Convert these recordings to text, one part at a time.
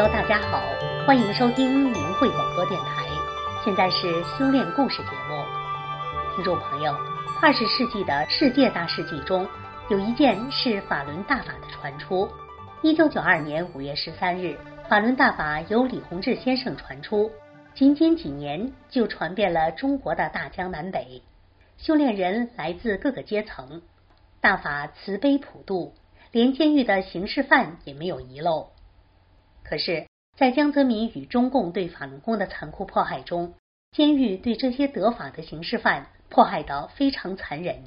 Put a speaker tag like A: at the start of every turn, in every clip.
A: 友，大家好，欢迎收听明慧广播电台。现在是修炼故事节目。听众朋友，二十世纪的世界大事记中，有一件是法轮大法的传出。一九九二年五月十三日，法轮大法由李洪志先生传出，仅仅几年就传遍了中国的大江南北。修炼人来自各个阶层，大法慈悲普度，连监狱的刑事犯也没有遗漏。可是，在江泽民与中共对法轮功的残酷迫害中，监狱对这些得法的刑事犯迫害得非常残忍。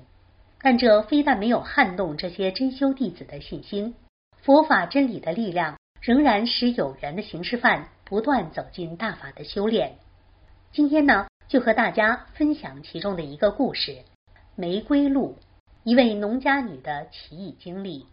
A: 但这非但没有撼动这些真修弟子的信心，佛法真理的力量仍然使有缘的刑事犯不断走进大法的修炼。今天呢，就和大家分享其中的一个故事：玫瑰露，一位农家女的奇异经历。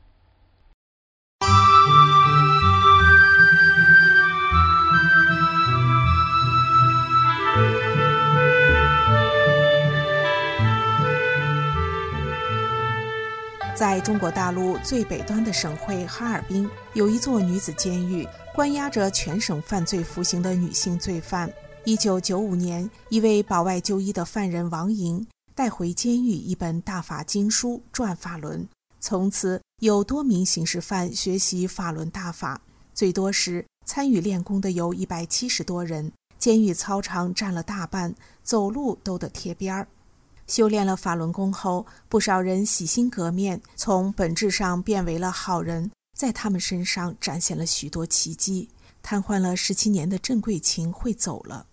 B: 在中国大陆最北端的省会哈尔滨，有一座女子监狱，关押着全省犯罪服刑的女性罪犯。一九九五年，一位保外就医的犯人王莹带回监狱一本大法经书《转法轮》，从此有多名刑事犯学习法轮大法。最多时参与练功的有一百七十多人，监狱操场占了大半，走路都得贴边儿。修炼了法轮功后，不少人洗心革面，从本质上变为了好人，在他们身上展现了许多奇迹。瘫痪了十七年的郑桂琴会走了，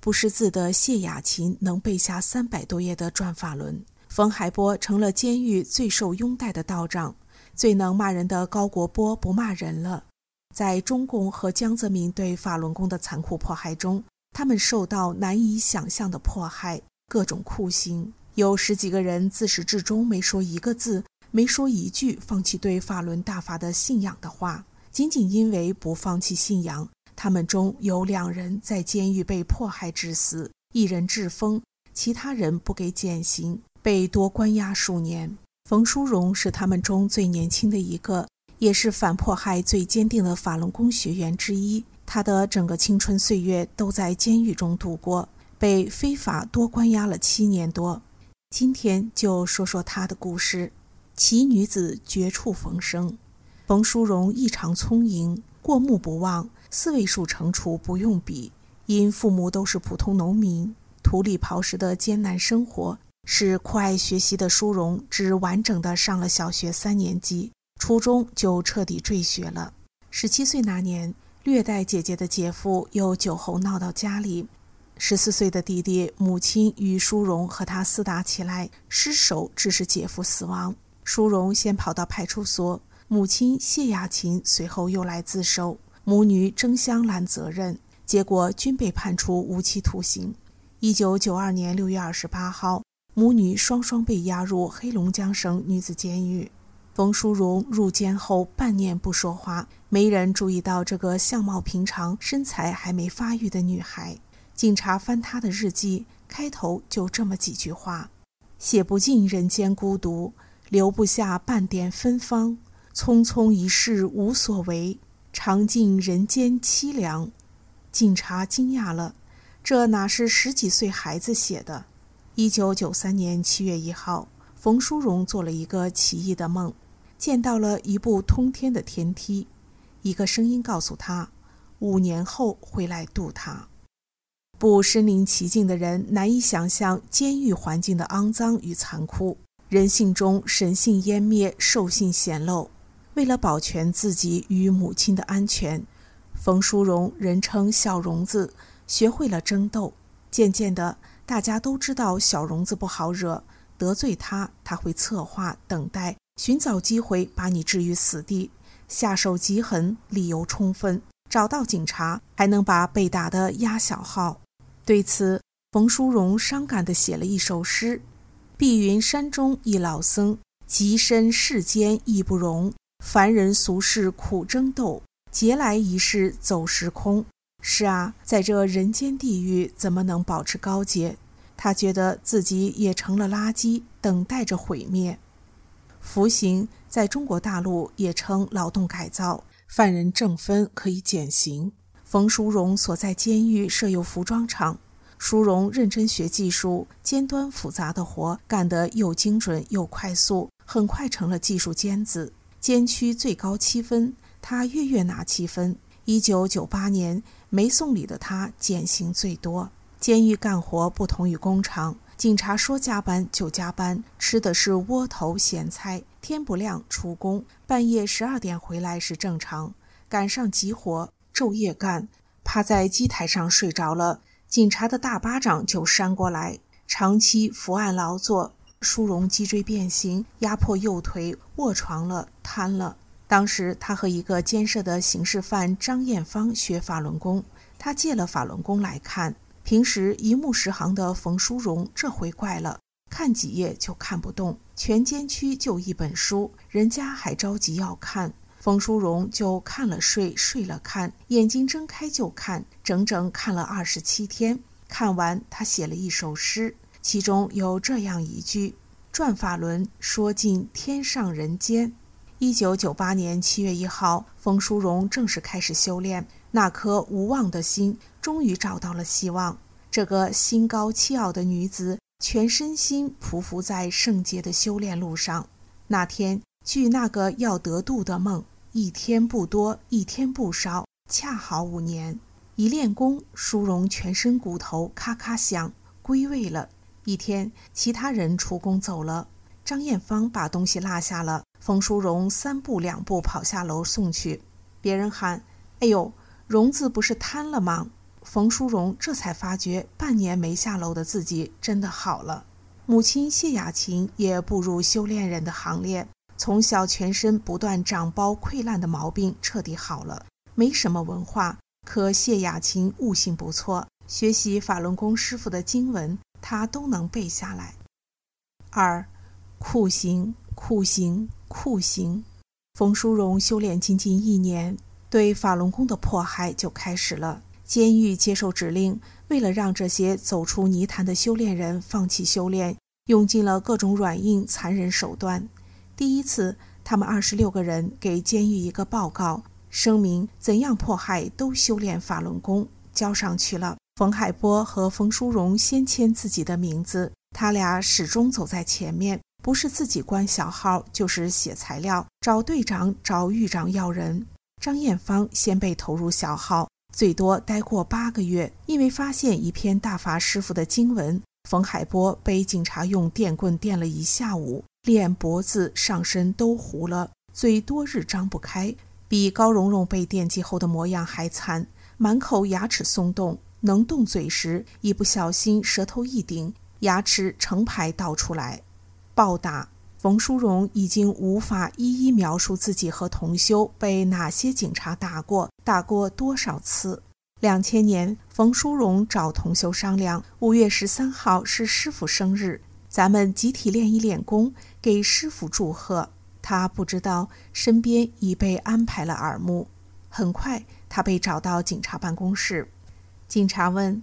B: 不识字的谢雅琴能背下三百多页的转法轮，冯海波成了监狱最受拥戴的道长，最能骂人的高国波不骂人了。在中共和江泽民对法轮功的残酷迫害中，他们受到难以想象的迫害，各种酷刑。有十几个人自始至终没说一个字，没说一句放弃对法轮大法的信仰的话。仅仅因为不放弃信仰，他们中有两人在监狱被迫害致死，一人致疯，其他人不给减刑，被多关押数年。冯淑荣是他们中最年轻的一个，也是反迫害最坚定的法轮功学员之一。他的整个青春岁月都在监狱中度过，被非法多关押了七年多。今天就说说她的故事。奇女子绝处逢生。冯淑荣异常聪颖，过目不忘，四位数乘除不用笔。因父母都是普通农民，土里刨食的艰难生活，使酷爱学习的淑荣只完整的上了小学三年级，初中就彻底辍学了。十七岁那年，略带姐姐的姐夫又酒后闹到家里。十四岁的弟弟母亲与淑荣和他厮打起来，失手致使姐夫死亡。淑荣先跑到派出所，母亲谢雅琴随后又来自首，母女争相揽责任，结果均被判处无期徒刑。一九九二年六月二十八号，母女双双被押入黑龙江省女子监狱。冯淑荣入监后半年不说话，没人注意到这个相貌平常、身材还没发育的女孩。警察翻他的日记，开头就这么几句话：“写不尽人间孤独，留不下半点芬芳。匆匆一世无所为，尝尽人间凄凉。”警察惊讶了，这哪是十几岁孩子写的？一九九三年七月一号，冯淑荣做了一个奇异的梦，见到了一部通天的天梯，一个声音告诉他，五年后会来渡他。不身临其境的人难以想象监狱环境的肮脏与残酷，人性中神性湮灭，兽性显露。为了保全自己与母亲的安全，冯淑荣人称小荣子，学会了争斗。渐渐的，大家都知道小荣子不好惹，得罪他，他会策划、等待、寻找机会把你置于死地，下手极狠，理由充分，找到警察还能把被打的压小号。对此，冯淑荣伤感地写了一首诗：“碧云山中一老僧，极身世间亦不容。凡人俗世苦争斗，劫来一世走时空。”是啊，在这人间地狱，怎么能保持高洁？他觉得自己也成了垃圾，等待着毁灭。服刑在中国大陆也称劳动改造，犯人正分可以减刑。冯淑荣所在监狱设有服装厂，淑荣认真学技术，尖端复杂的活干得又精准又快速，很快成了技术尖子。监区最高七分，他月月拿七分。一九九八年，没送礼的他减刑最多。监狱干活不同于工厂，警察说加班就加班，吃的是窝头咸菜。天不亮出工，半夜十二点回来是正常。赶上急活，昼夜干，趴在机台上睡着了，警察的大巴掌就扇过来。长期伏案劳作，舒荣脊椎变形，压迫右腿，卧床了，瘫了。当时他和一个监舍的刑事犯张艳芳学法轮功，他借了法轮功来看。平时一目十行的冯淑荣这回怪了，看几页就看不动。全监区就一本书，人家还着急要看，冯淑荣就看了睡，睡了看，眼睛睁开就看，整整看了二十七天。看完，他写了一首诗，其中有这样一句：“转法轮，说尽天上人间。”一九九八年七月一号，冯淑荣正式开始修炼。那颗无望的心终于找到了希望。这个心高气傲的女子，全身心匍匐在圣洁的修炼路上。那天，距那个要得度的梦，一天不多，一天不少，恰好五年。一练功，舒荣全身骨头咔咔响，归位了。一天，其他人出宫走了，张艳芳把东西落下了。冯淑荣三步两步跑下楼送去，别人喊：“哎呦，荣子不是瘫了吗？”冯淑荣这才发觉，半年没下楼的自己真的好了。母亲谢雅琴也步入修炼人的行列，从小全身不断长包溃烂的毛病彻底好了。没什么文化，可谢雅琴悟性不错，学习法轮功师傅的经文，她都能背下来。二，酷刑，酷刑。酷刑，冯淑荣修炼仅仅一年，对法轮功的迫害就开始了。监狱接受指令，为了让这些走出泥潭的修炼人放弃修炼，用尽了各种软硬残忍手段。第一次，他们二十六个人给监狱一个报告，声明怎样迫害都修炼法轮功，交上去了。冯海波和冯淑荣先签自己的名字，他俩始终走在前面。不是自己关小号，就是写材料，找队长、找狱长要人。张艳芳先被投入小号，最多待过八个月，因为发现一篇大法师傅的经文。冯海波被警察用电棍电了一下午，脸、脖子、上身都糊了，嘴多日张不开，比高蓉蓉被电击后的模样还惨，满口牙齿松动，能动嘴时一不小心舌头一顶，牙齿成排倒出来。暴打冯淑荣已经无法一一描述自己和同修被哪些警察打过，打过多少次。两千年，冯淑荣找同修商量：五月十三号是师傅生日，咱们集体练一练功，给师傅祝贺。他不知道身边已被安排了耳目。很快，他被找到警察办公室。警察问：“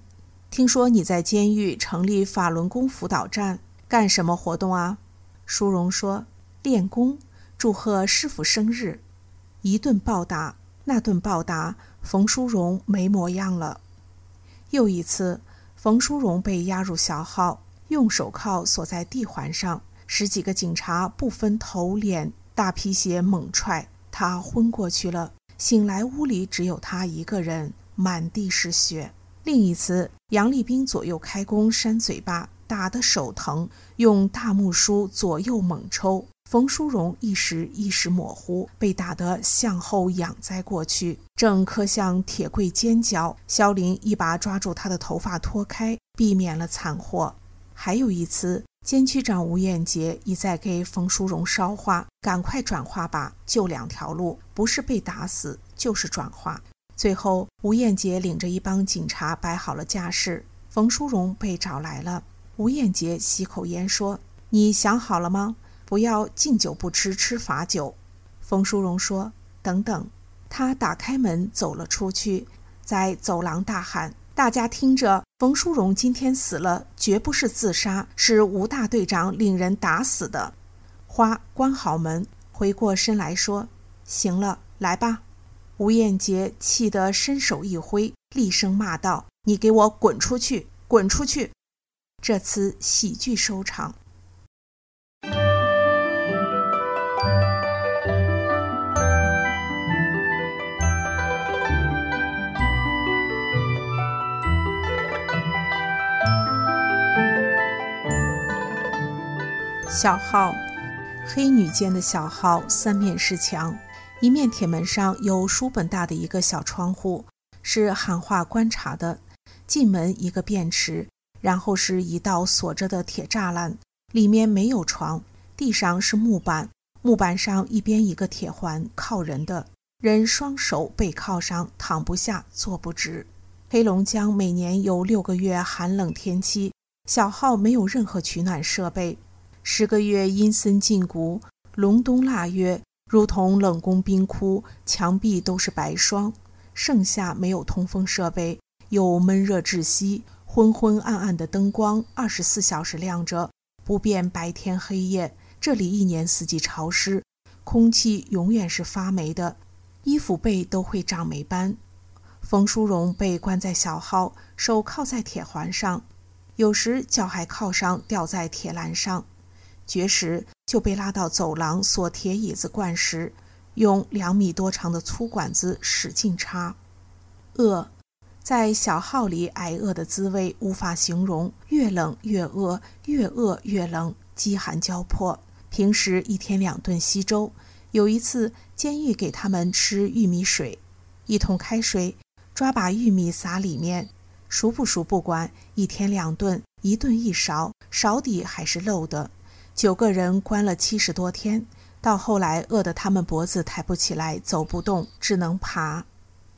B: 听说你在监狱成立法轮功辅导站？”干什么活动啊？舒荣说：“练功，祝贺师傅生日。”一顿暴打，那顿暴打，冯淑荣没模样了。又一次，冯淑荣被押入小号，用手铐锁在地环上，十几个警察不分头脸，大皮鞋猛踹，他昏过去了。醒来，屋里只有他一个人，满地是血。另一次，杨立兵左右开弓，扇嘴巴。打得手疼，用大木梳左右猛抽。冯淑荣一时意识模糊，被打得向后仰栽过去，正磕向铁柜尖角。肖林一把抓住他的头发拖开，避免了惨祸。还有一次，监区长吴艳杰一再给冯淑荣捎话：“赶快转化吧，就两条路，不是被打死，就是转化。”最后，吴艳杰领着一帮警察摆好了架势，冯淑荣被找来了。吴彦杰吸口烟说：“你想好了吗？不要敬酒不吃吃罚酒。”冯淑荣说：“等等。”他打开门走了出去，在走廊大喊：“大家听着，冯淑荣今天死了，绝不是自杀，是吴大队长领人打死的。”花关好门，回过身来说：“行了，来吧。”吴彦杰气得伸手一挥，厉声骂道：“你给我滚出去！滚出去！”这次喜剧收场。小号，黑女间的小号，三面是墙，一面铁门上有书本大的一个小窗户，是喊话观察的。进门一个便池，然后是一道锁着的铁栅栏，里面没有床，地上是木板，木板上一边一个铁环靠人的，人双手背靠上，躺不下，坐不直。黑龙江每年有六个月寒冷天气，小号没有任何取暖设备。十个月阴森禁锢，隆冬腊月如同冷宫冰窟，墙壁都是白霜。盛夏没有通风设备，又闷热窒息，昏昏暗暗的灯光二十四小时亮着，不变白天黑夜。这里一年四季潮湿，空气永远是发霉的，衣服被都会长霉斑。冯淑荣被关在小号，手铐在铁环上，有时脚还铐上吊在铁栏上。绝食就被拉到走廊，锁铁椅子灌食，用两米多长的粗管子使劲插。饿，在小号里挨饿的滋味无法形容，越冷越饿，越饿越冷，饥寒交迫。平时一天两顿稀粥，有一次监狱给他们吃玉米水，一桶开水，抓把玉米撒里面，熟不熟不管，一天两顿，一顿一勺，勺底还是漏的。九个人关了七十多天，到后来饿得他们脖子抬不起来，走不动，只能爬。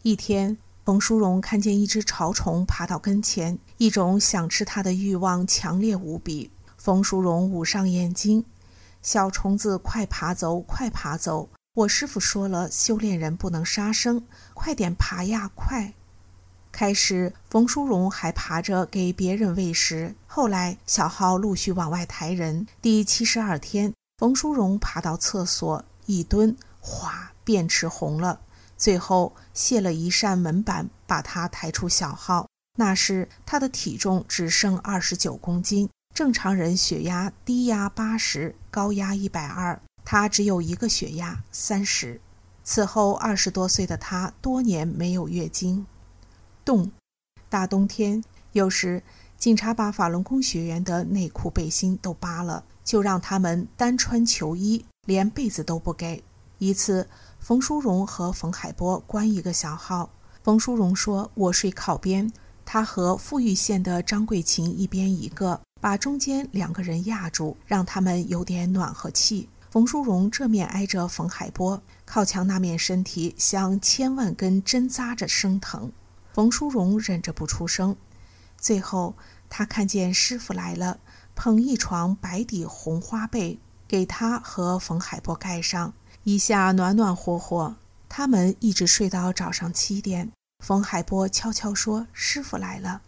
B: 一天，冯淑荣看见一只潮虫爬到跟前，一种想吃它的欲望强烈无比。冯淑荣捂上眼睛：“小虫子，快爬走，快爬走！我师傅说了，修炼人不能杀生，快点爬呀，快！”开始，冯淑荣还爬着给别人喂食。后来，小号陆续往外抬人。第七十二天，冯淑荣爬到厕所，一蹲，哗，便池红了。最后，卸了一扇门板，把他抬出小号。那时，他的体重只剩二十九公斤，正常人血压低压八十，高压一百二，他只有一个血压三十。此后，二十多岁的他多年没有月经。冻，大冬天，有时警察把法轮功学员的内裤背心都扒了，就让他们单穿球衣，连被子都不给。一次，冯淑荣和冯海波关一个小号，冯淑荣说：“我睡靠边，他和富裕县的张桂琴一边一个，把中间两个人压住，让他们有点暖和气。”冯淑荣这面挨着冯海波，靠墙那面身体像千万根针扎着，生疼。冯淑荣忍着不出声，最后他看见师傅来了，捧一床白底红花被给他和冯海波盖上，一下暖暖和和。他们一直睡到早上七点。冯海波悄悄说：“师傅来了。”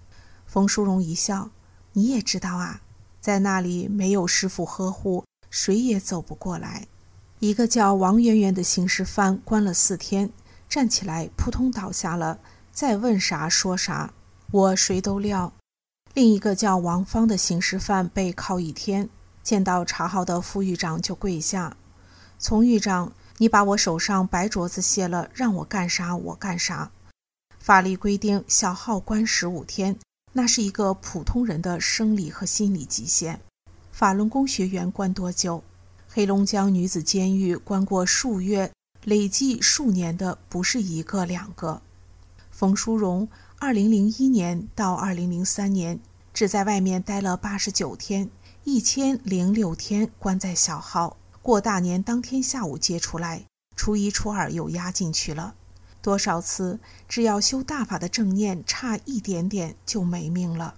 B: 冯淑荣一笑：“你也知道啊，在那里没有师傅呵护，谁也走不过来。”一个叫王媛媛的刑事犯关了四天，站起来扑通倒下了。再问啥说啥，我谁都撂。另一个叫王芳的刑事犯被铐一天，见到查号的副狱长就跪下：“从狱长，你把我手上白镯子卸了，让我干啥我干啥。”法律规定小号关十五天，那是一个普通人的生理和心理极限。法轮功学员关多久？黑龙江女子监狱关过数月，累计数年的不是一个两个。冯淑荣，二零零一年到二零零三年，只在外面待了八十九天，一千零六天关在小号。过大年当天下午接出来，初一初二又押进去了。多少次，只要修大法的正念差一点点就没命了。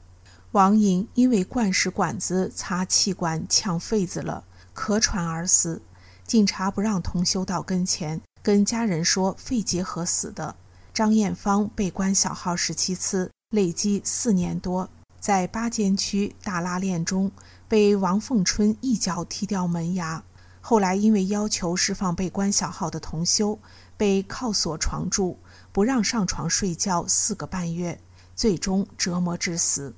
B: 王颖因为灌食管子插气管呛肺子了，咳喘而死。警察不让同修到跟前，跟家人说肺结核死的。张艳芳被关小号十七次，累计四年多，在八监区大拉练中被王凤春一脚踢掉门牙。后来因为要求释放被关小号的同修，被铐锁床住，不让上床睡觉四个半月，最终折磨致死。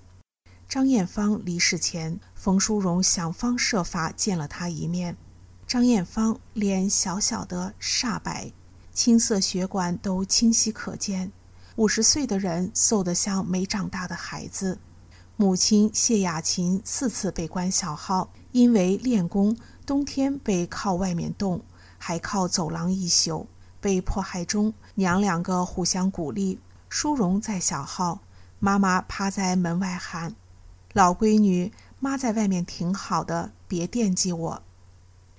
B: 张艳芳离世前，冯淑荣想方设法见了她一面。张艳芳脸小小的煞白，青色血管都清晰可见，五十岁的人瘦得像没长大的孩子。母亲谢雅琴四次被关小号，因为练功，冬天被靠外面冻，还靠走廊一宿。被迫害中，娘两个互相鼓励。淑荣在小号，妈妈趴在门外喊。老闺女，妈在外面挺好的，别惦记我。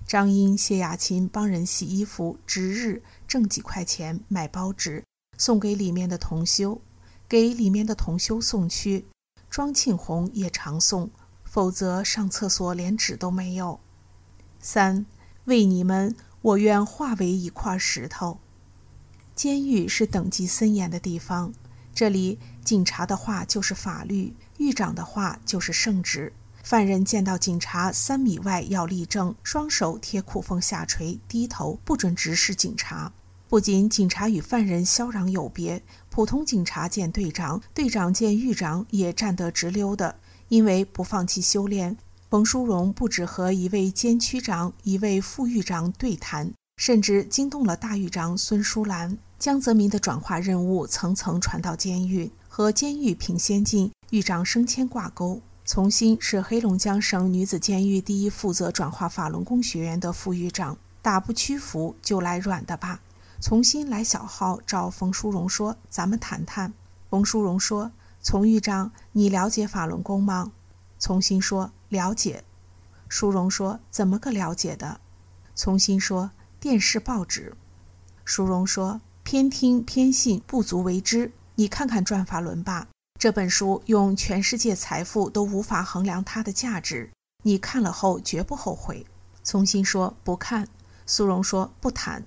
B: 张英、谢雅琴帮人洗衣服，值日挣几块钱买包纸，送给里面的同修，给里面的同修送去。庄庆红也常送，否则上厕所连纸都没有。三，为你们，我愿化为一块石头。监狱是等级森严的地方，这里警察的话就是法律。狱长的话就是圣旨。犯人见到警察，三米外要立正，双手贴裤缝下垂，低头，不准直视警察。不仅警察与犯人萧壤有别，普通警察见队长，队长见狱长也站得直溜的。因为不放弃修炼，冯淑荣不止和一位监区长、一位副狱长对谈，甚至惊动了大狱长孙淑兰。江泽民的转化任务层层传到监狱，和监狱评先进。狱长升迁挂钩，从新是黑龙江省女子监狱第一负责转化法轮功学员的副狱长。打不屈服就来软的吧。从新来小号找冯淑荣说：“咱们谈谈。”冯淑荣说：“从狱长，你了解法轮功吗？”从新说：“了解。”淑荣说：“怎么个了解的？”从新说：“电视报纸。”淑荣说：“偏听偏信不足为知，你看看转法轮吧。”这本书用全世界财富都无法衡量它的价值，你看了后绝不后悔。从新说不看，苏荣说不谈。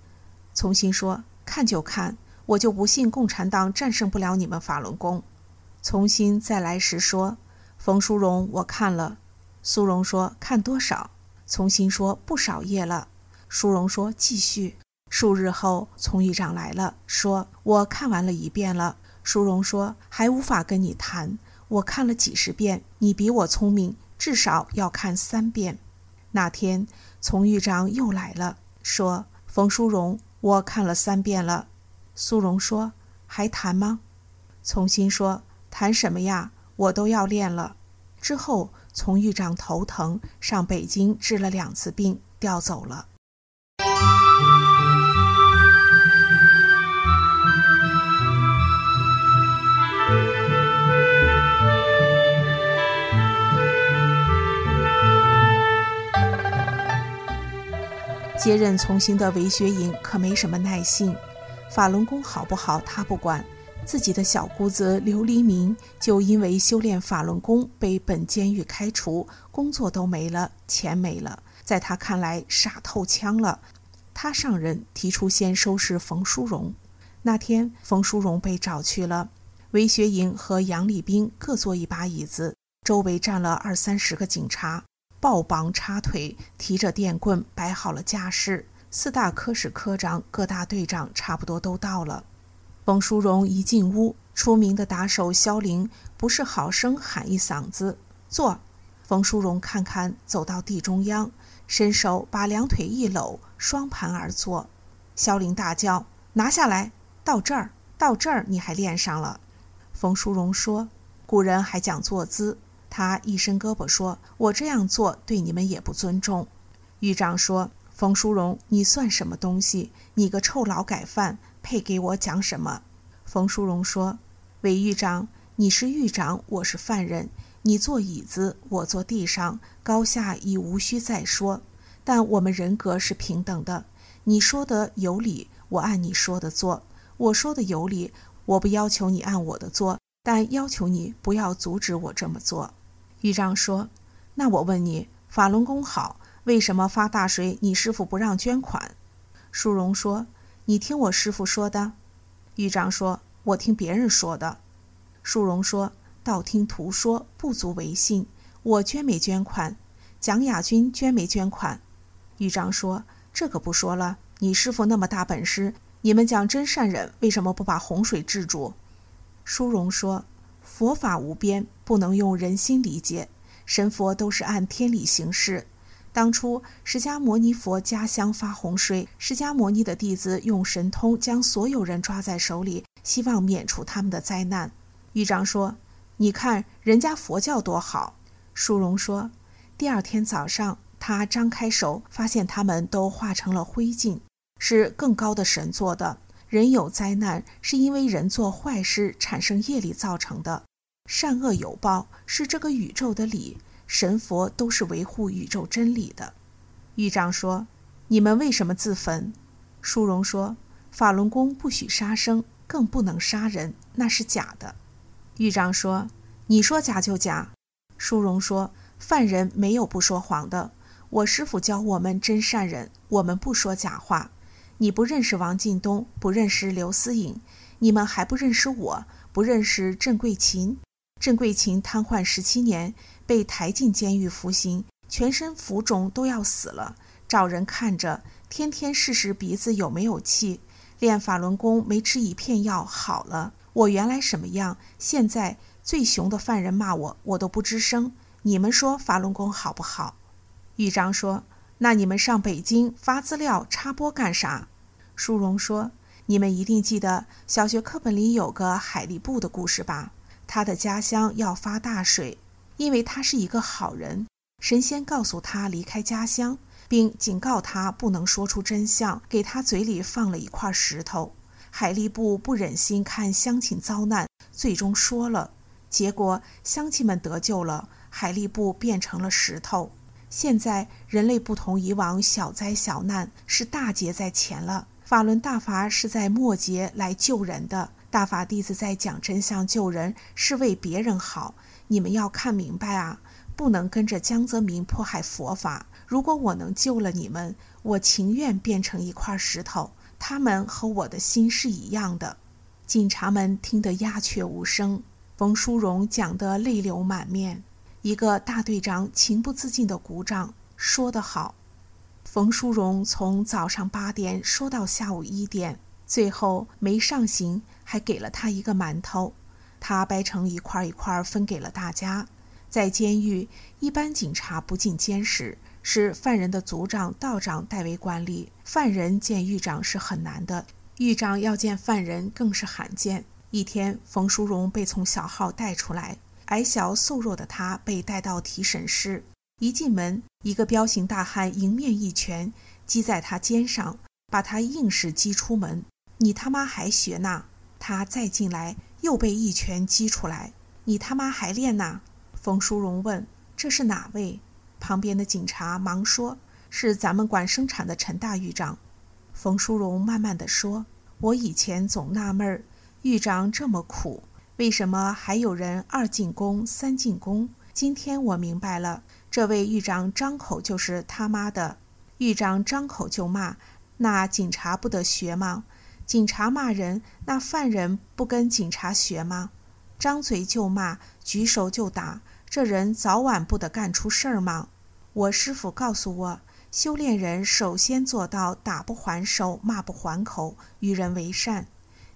B: 从新说看就看，我就不信共产党战胜不了你们法轮功。从新再来时说，冯淑荣我看了。苏荣说看多少？从新说不少页了。苏荣说继续。数日后，从狱长来了，说我看完了一遍了。舒荣说：“还无法跟你谈，我看了几十遍，你比我聪明，至少要看三遍。”那天，从狱长又来了，说：“冯淑荣，我看了三遍了。”苏荣说：“还谈吗？”从新说：“谈什么呀？我都要练了。”之后，从狱长头疼，上北京治了两次病，调走了。接任从新的韦学颖可没什么耐性，法轮功好不好他不管，自己的小姑子刘黎明就因为修炼法轮功被本监狱开除，工作都没了，钱没了，在他看来傻透枪了。他上任提出先收拾冯淑荣，那天冯淑荣被找去了，韦学颖和杨立兵各坐一把椅子，周围站了二三十个警察。抱膀插腿，提着电棍，摆好了架势。四大科室科长、各大队长差不多都到了。冯淑荣一进屋，出名的打手肖玲不是好声喊一嗓子坐。冯淑荣看看，走到地中央，伸手把两腿一搂，双盘而坐。肖玲大叫：“拿下来！到这儿，到这儿，你还练上了。”冯淑荣说：“古人还讲坐姿。”他一伸胳膊说：“我这样做对你们也不尊重。”狱长说：“冯淑荣，你算什么东西？你个臭劳改犯，配给我讲什么？”冯淑荣说：“韦狱长，你是狱长，我是犯人，你坐椅子，我坐地上，高下已无需再说。但我们人格是平等的。你说的有理，我按你说的做；我说的有理，我不要求你按我的做，但要求你不要阻止我这么做。”狱长说：“那我问你，法轮功好，为什么发大水你师傅不让捐款？”淑荣说：“你听我师傅说的。”狱长说：“我听别人说的。”淑荣说：“道听途说不足为信，我捐没捐款？蒋亚军捐没捐款？”狱长说：“这个不说了，你师傅那么大本事，你们讲真善忍，为什么不把洪水治住？殊荣说：“佛法无边，不能用人心理解。神佛都是按天理行事。当初释迦牟尼佛家乡发洪水，释迦牟尼的弟子用神通将所有人抓在手里，希望免除他们的灾难。”狱长说：“你看人家佛教多好。”殊荣说：“第二天早上，他张开手，发现他们都化成了灰烬。”是更高的神做的。人有灾难，是因为人做坏事产生业力造成的。善恶有报，是这个宇宙的理。神佛都是维护宇宙真理的。狱长说：“你们为什么自焚？”殊荣说：“法轮功不许杀生，更不能杀人，那是假的。”狱长说：“你说假就假。”殊荣说：“犯人没有不说谎的。我师傅教我们真善人，我们不说假话。”你不认识王进东，不认识刘思颖，你们还不认识我，不认识郑桂琴。郑桂琴瘫痪十七年，被抬进监狱服刑，全身浮肿都要死了，找人看着，天天试试鼻子有没有气。练法轮功没吃一片药好了。我原来什么样，现在最熊的犯人骂我，我都不吱声。你们说法轮功好不好？豫章说：“那你们上北京发资料插播干啥？”殊荣说：“你们一定记得小学课本里有个海力布的故事吧？他的家乡要发大水，因为他是一个好人。神仙告诉他离开家乡，并警告他不能说出真相，给他嘴里放了一块石头。海力布不忍心看乡亲遭难，最终说了。结果乡亲们得救了，海力布变成了石头。现在人类不同以往小灾小难，是大劫在前了。”法轮大法是在末劫来救人的，大法弟子在讲真相救人，是为别人好。你们要看明白啊，不能跟着江泽民迫害佛法。如果我能救了你们，我情愿变成一块石头。他们和我的心是一样的。警察们听得鸦雀无声，冯淑荣讲得泪流满面。一个大队长情不自禁地鼓掌，说得好。冯淑荣从早上八点说到下午一点，最后没上刑，还给了他一个馒头，他掰成一块一块分给了大家。在监狱，一般警察不进监室，是犯人的组长、道长代为管理。犯人见狱长是很难的，狱长要见犯人更是罕见。一天，冯淑荣被从小号带出来，矮小瘦弱的他被带到提审室。一进门，一个彪形大汉迎面一拳击在他肩上，把他硬是击出门。你他妈还学呢？他再进来，又被一拳击出来。你他妈还练呢？冯淑荣问：“这是哪位？”旁边的警察忙说：“是咱们管生产的陈大狱长。”冯淑荣慢慢地说：“我以前总纳闷儿，狱长这么苦，为什么还有人二进宫、三进宫？今天我明白了。”这位狱长张口就是他妈的，狱长张口就骂，那警察不得学吗？警察骂人，那犯人不跟警察学吗？张嘴就骂，举手就打，这人早晚不得干出事儿吗？我师傅告诉我，修炼人首先做到打不还手，骂不还口，与人为善。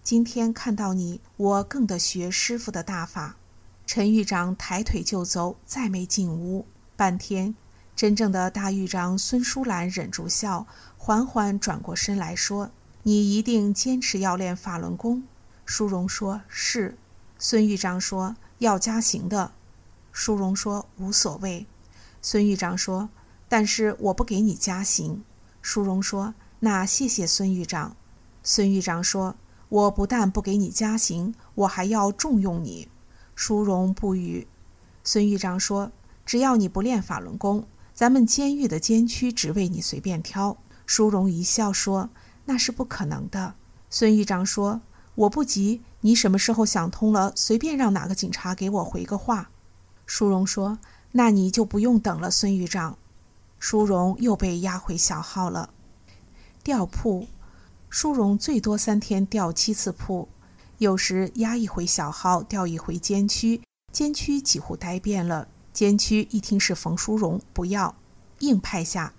B: 今天看到你，我更得学师傅的大法。陈狱长抬腿就走，再没进屋。半天，真正的大狱长孙淑兰忍住笑，缓缓转过身来说：“你一定坚持要练法轮功。”淑荣说：“是。”孙狱长说：“要加刑的。”淑荣说：“无所谓。”孙狱长说：“但是我不给你加刑。”淑荣说：“那谢谢孙狱长。”孙狱长说：“我不但不给你加刑，我还要重用你。”淑荣不语。孙狱长说。只要你不练法轮功，咱们监狱的监区职位你随便挑。淑荣一笑说：“那是不可能的。”孙狱长说：“我不急，你什么时候想通了，随便让哪个警察给我回个话。”淑荣说：“那你就不用等了，孙狱长。”淑荣又被押回小号了。调铺，淑荣最多三天调七次铺，有时押一回小号，调一回监区，监区几乎待遍了。监区一听是冯淑荣，不要，硬派下。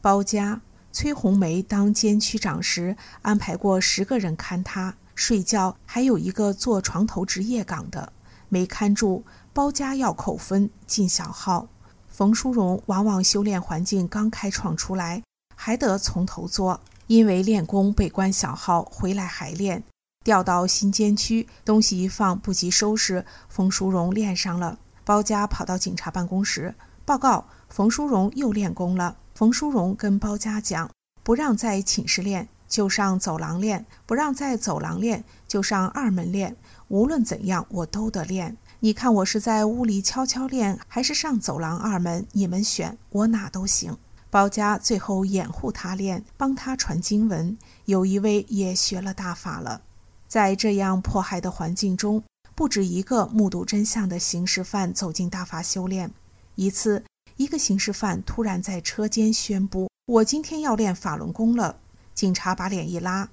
B: 包家崔红梅当监区长时，安排过十个人看他睡觉，还有一个做床头值夜岗的，没看住，包家要扣分，进小号。冯淑荣往往修炼环境刚开创出来，还得从头做，因为练功被关小号，回来还练。调到新监区，东西一放不及收拾，冯淑荣练上了。包家跑到警察办公室报告，冯淑荣又练功了。冯淑荣跟包家讲，不让在寝室练，就上走廊练；不让在走廊练，就上二门练。无论怎样，我都得练。你看我是在屋里悄悄练，还是上走廊二门？你们选，我哪都行。包家最后掩护他练，帮他传经文。有一位也学了大法了。在这样迫害的环境中，不止一个目睹真相的刑事犯走进大法修炼。一次，一个刑事犯突然在车间宣布：“我今天要练法轮功了。”警察把脸一拉：“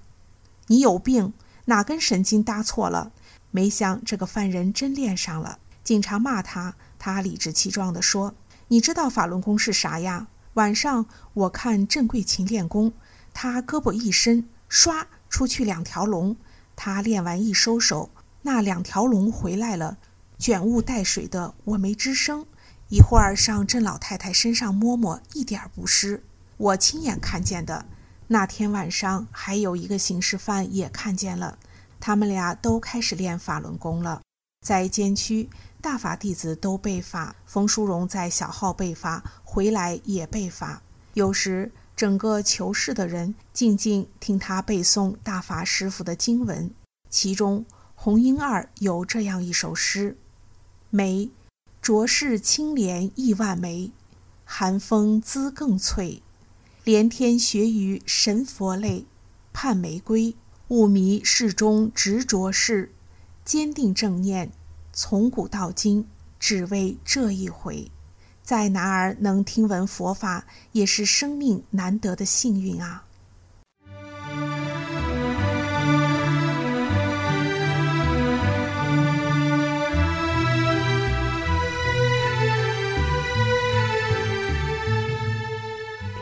B: 你有病，哪根神经搭错了？”没想这个犯人真练上了，警察骂他，他理直气壮地说：“你知道法轮功是啥呀？晚上我看郑桂琴练功，他胳膊一伸，唰出去两条龙。他练完一收手，那两条龙回来了，卷雾带水的，我没吱声。一会儿上郑老太太身上摸摸，一点不湿，我亲眼看见的。那天晚上还有一个刑事犯也看见了。”他们俩都开始练法轮功了，在监区，大法弟子都被罚。冯淑荣在小号被罚，回来也被罚。有时，整个囚室的人静静听他背诵大法师傅的经文。其中，红英二有这样一首诗：“梅，浊世清莲亿万枚，寒风姿更翠。连天学雨神佛类，盼玫瑰。”雾迷世中执着事，坚定正念，从古到今，只为这一回。在哪儿能听闻佛法，也是生命难得的幸运啊！